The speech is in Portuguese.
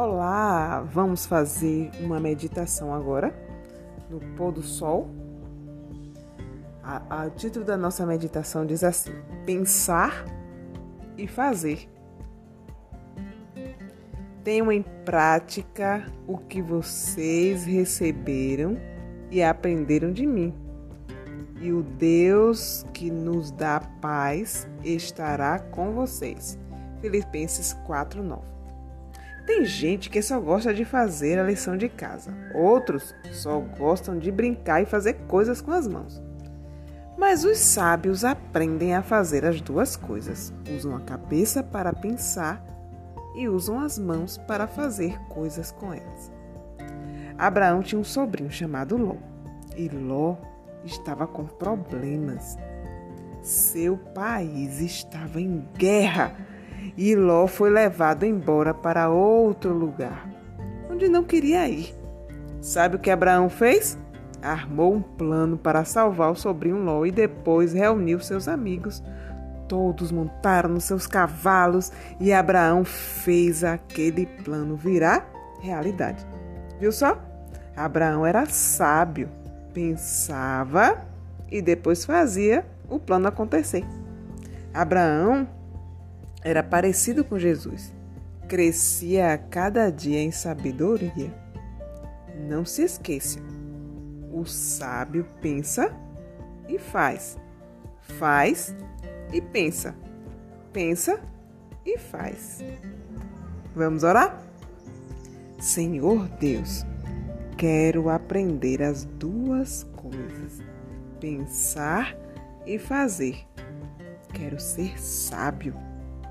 Olá, vamos fazer uma meditação agora no pôr do sol. O título da nossa meditação diz assim: Pensar e fazer. Tenham em prática o que vocês receberam e aprenderam de mim. E o Deus que nos dá paz estará com vocês. Filipenses 4:9. Tem gente que só gosta de fazer a lição de casa, outros só gostam de brincar e fazer coisas com as mãos. Mas os sábios aprendem a fazer as duas coisas. Usam a cabeça para pensar e usam as mãos para fazer coisas com elas. Abraão tinha um sobrinho chamado Ló, e Ló estava com problemas. Seu país estava em guerra e Ló foi levado embora para outro lugar, onde não queria ir. Sabe o que Abraão fez? Armou um plano para salvar o sobrinho Ló e depois reuniu seus amigos. Todos montaram nos seus cavalos e Abraão fez aquele plano virar realidade. Viu só? Abraão era sábio, pensava e depois fazia o plano acontecer. Abraão era parecido com Jesus. Crescia a cada dia em sabedoria. Não se esqueça: o sábio pensa e faz. Faz e pensa. Pensa e faz. Vamos orar? Senhor Deus, quero aprender as duas coisas: pensar e fazer. Quero ser sábio